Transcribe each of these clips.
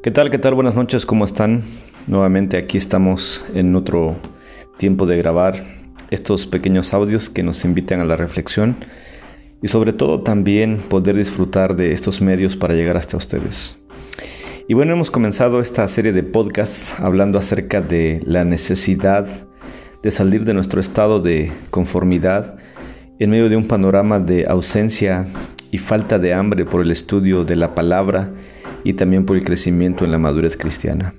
¿Qué tal? ¿Qué tal? Buenas noches, ¿cómo están? Nuevamente aquí estamos en otro tiempo de grabar estos pequeños audios que nos invitan a la reflexión y sobre todo también poder disfrutar de estos medios para llegar hasta ustedes. Y bueno, hemos comenzado esta serie de podcasts hablando acerca de la necesidad de salir de nuestro estado de conformidad en medio de un panorama de ausencia y falta de hambre por el estudio de la palabra y también por el crecimiento en la madurez cristiana.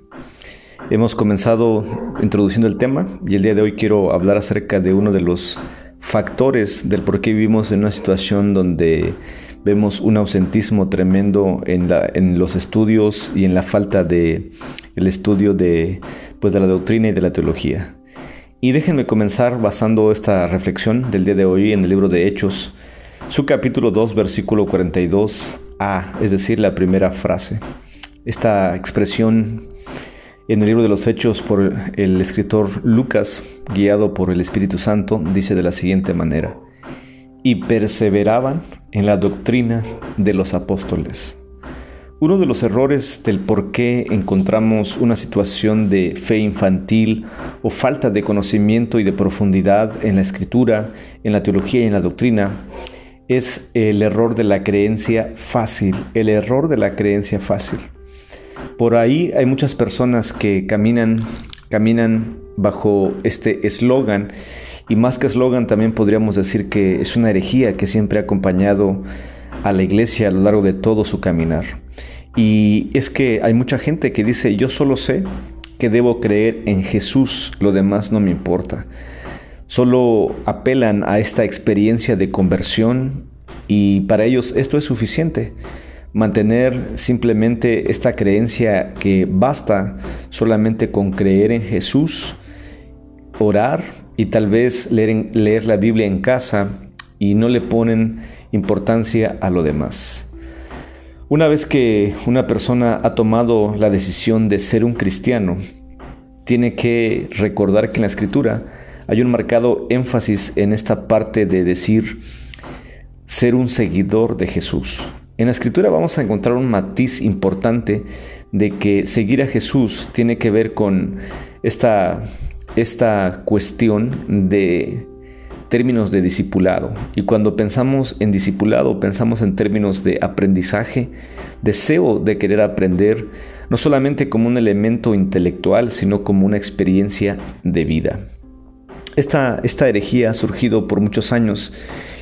Hemos comenzado introduciendo el tema y el día de hoy quiero hablar acerca de uno de los factores del por qué vivimos en una situación donde vemos un ausentismo tremendo en, los estudios y en la falta de el estudio de, pues de la doctrina y de la teología. Y déjenme comenzar basando esta reflexión del día de hoy en el libro de Hechos, su capítulo 2, versículo 42 es decir, la primera frase. Esta expresión en el libro de los Hechos por el escritor Lucas, guiado por el Espíritu Santo, dice de la siguiente manera, y perseveraban en la doctrina de los apóstoles. Uno de los errores del por qué encontramos una situación de fe infantil o falta de conocimiento y de profundidad en la escritura, en la teología y en la doctrina es el error de la creencia fácil, el error de la creencia fácil. Por ahí hay muchas personas que caminan, caminan bajo este eslogan y más que eslogan también podríamos decir que es una herejía que siempre ha acompañado a la iglesia a lo largo de todo su caminar. Y es que hay mucha gente que dice, yo solo sé que debo creer en Jesús, lo demás no me importa solo apelan a esta experiencia de conversión y para ellos esto es suficiente. Mantener simplemente esta creencia que basta solamente con creer en Jesús, orar y tal vez leer, leer la Biblia en casa y no le ponen importancia a lo demás. Una vez que una persona ha tomado la decisión de ser un cristiano, tiene que recordar que en la escritura hay un marcado énfasis en esta parte de decir ser un seguidor de Jesús. En la escritura vamos a encontrar un matiz importante de que seguir a Jesús tiene que ver con esta, esta cuestión de términos de discipulado. Y cuando pensamos en discipulado, pensamos en términos de aprendizaje, deseo de querer aprender, no solamente como un elemento intelectual, sino como una experiencia de vida. Esta, herejía ha surgido por muchos años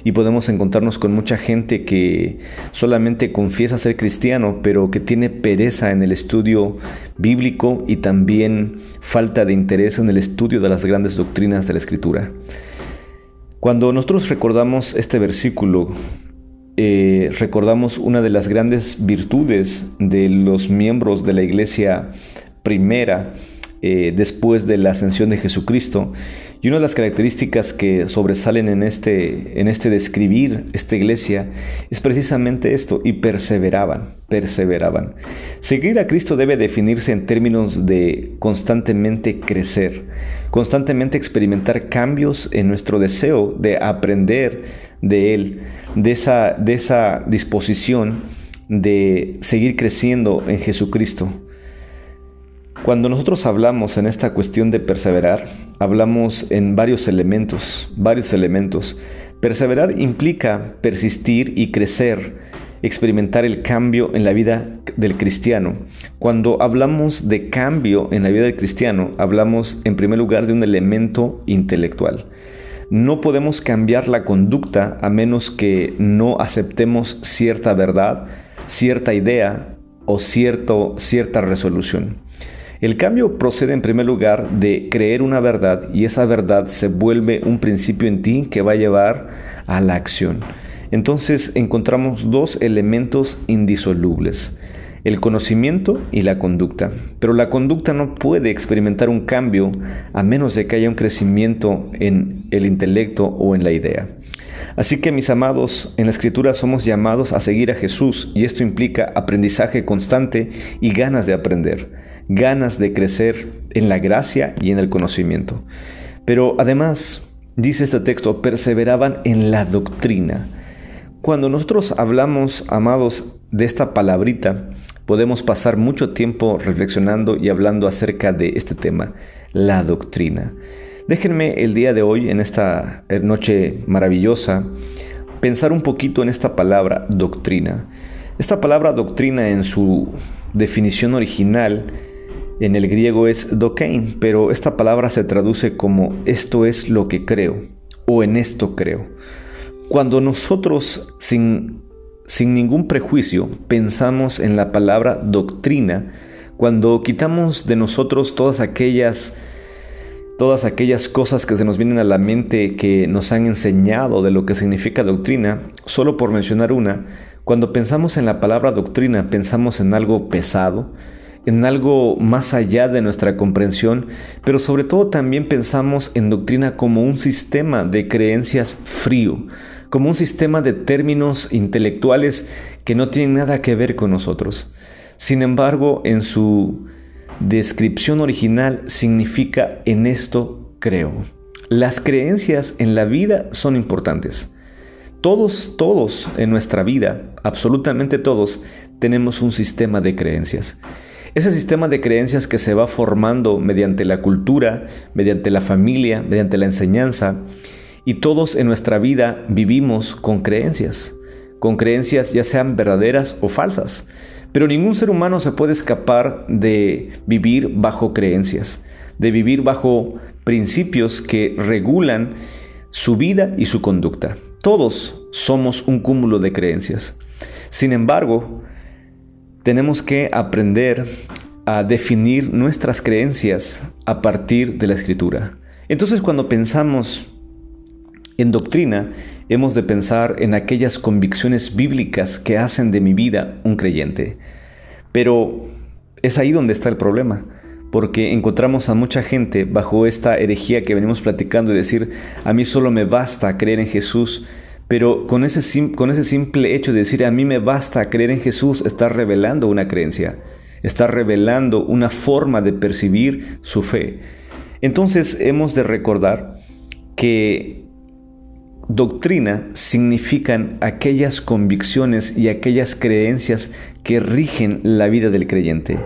y podemos encontrarnos con mucha gente que solamente confiesa ser cristiano, pero que tiene pereza en el estudio bíblico y también falta de interés en el estudio de las grandes doctrinas de la Escritura. Cuando nosotros recordamos este versículo, eh, recordamos una de las grandes virtudes de los miembros de la iglesia primera eh, después de la ascensión de Jesucristo, y una de las características que sobresalen en este, en este describir esta iglesia es precisamente esto, y perseveraban, perseveraban. Seguir a Cristo debe definirse en términos de constantemente crecer, constantemente experimentar cambios en nuestro deseo de aprender de Él, de esa, de esa disposición de seguir creciendo en Jesucristo. Cuando nosotros hablamos en esta cuestión de perseverar, hablamos en varios elementos, varios elementos. Perseverar implica persistir y crecer, experimentar el cambio en la vida del cristiano. Cuando hablamos de cambio en la vida del cristiano, hablamos en primer lugar de un elemento intelectual. No podemos cambiar la conducta a menos que no aceptemos cierta verdad, cierta idea o cierto, cierta resolución. El cambio procede en primer lugar de creer una verdad y esa verdad se vuelve un principio en ti que va a llevar a la acción. Entonces encontramos dos elementos indisolubles, el conocimiento y la conducta. Pero la conducta no puede experimentar un cambio a menos de que haya un crecimiento en el intelecto o en la idea. Así que mis amados, en la escritura somos llamados a seguir a Jesús y esto implica aprendizaje constante y ganas de aprender ganas de crecer en la gracia y en el conocimiento. Pero además, dice este texto, perseveraban en la doctrina. Cuando nosotros hablamos, amados, de esta palabrita, podemos pasar mucho tiempo reflexionando y hablando acerca de este tema, la doctrina. Déjenme el día de hoy, en esta noche maravillosa, pensar un poquito en esta palabra doctrina. Esta palabra doctrina en su definición original en el griego es dokein, pero esta palabra se traduce como esto es lo que creo o en esto creo. Cuando nosotros sin, sin ningún prejuicio pensamos en la palabra doctrina, cuando quitamos de nosotros todas aquellas todas aquellas cosas que se nos vienen a la mente que nos han enseñado de lo que significa doctrina, solo por mencionar una, cuando pensamos en la palabra doctrina pensamos en algo pesado, en algo más allá de nuestra comprensión, pero sobre todo también pensamos en doctrina como un sistema de creencias frío, como un sistema de términos intelectuales que no tienen nada que ver con nosotros. Sin embargo, en su descripción original significa en esto creo. Las creencias en la vida son importantes. Todos, todos en nuestra vida, absolutamente todos, tenemos un sistema de creencias. Ese sistema de creencias que se va formando mediante la cultura, mediante la familia, mediante la enseñanza, y todos en nuestra vida vivimos con creencias, con creencias ya sean verdaderas o falsas. Pero ningún ser humano se puede escapar de vivir bajo creencias, de vivir bajo principios que regulan su vida y su conducta. Todos somos un cúmulo de creencias. Sin embargo, tenemos que aprender a definir nuestras creencias a partir de la escritura. Entonces cuando pensamos en doctrina, hemos de pensar en aquellas convicciones bíblicas que hacen de mi vida un creyente. Pero es ahí donde está el problema, porque encontramos a mucha gente bajo esta herejía que venimos platicando y decir, a mí solo me basta creer en Jesús, pero con ese, con ese simple hecho de decir a mí me basta creer en Jesús, está revelando una creencia, está revelando una forma de percibir su fe. Entonces hemos de recordar que doctrina significan aquellas convicciones y aquellas creencias que rigen la vida del creyente.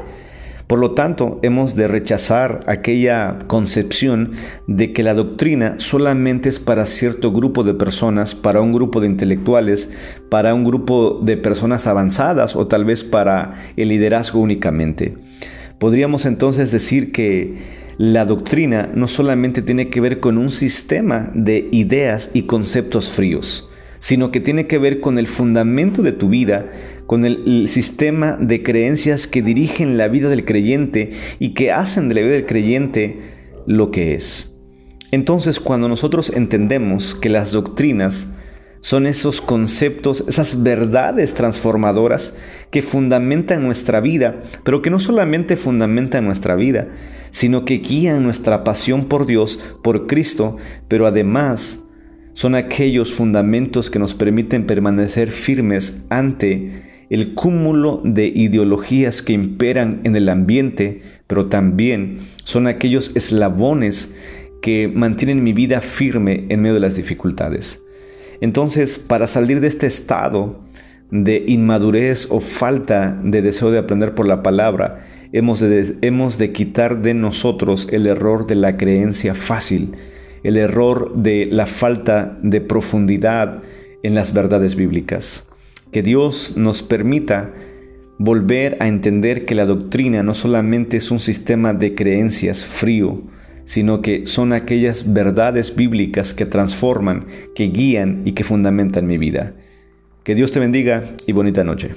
Por lo tanto, hemos de rechazar aquella concepción de que la doctrina solamente es para cierto grupo de personas, para un grupo de intelectuales, para un grupo de personas avanzadas o tal vez para el liderazgo únicamente. Podríamos entonces decir que la doctrina no solamente tiene que ver con un sistema de ideas y conceptos fríos, sino que tiene que ver con el fundamento de tu vida, con el, sistema de creencias que dirigen la vida del creyente y que hacen de la vida del creyente lo que es. Entonces, cuando nosotros entendemos que las doctrinas son esos conceptos, esas verdades transformadoras que fundamentan nuestra vida, pero que no solamente fundamentan nuestra vida, sino que guían nuestra pasión por Dios, por Cristo, pero además son aquellos fundamentos que nos permiten permanecer firmes ante el cúmulo de ideologías que imperan en el ambiente, pero también son aquellos eslabones que mantienen mi vida firme en medio de las dificultades. Entonces, para salir de este estado de inmadurez o falta de deseo de aprender por la palabra, hemos de, hemos de quitar de nosotros el error de la creencia fácil, el error de la falta de profundidad en las verdades bíblicas. Que Dios nos permita volver a entender que la doctrina no solamente es un sistema de creencias frío, sino que son aquellas verdades bíblicas que transforman, que guían y que fundamentan mi vida. Que Dios te bendiga y bonita noche.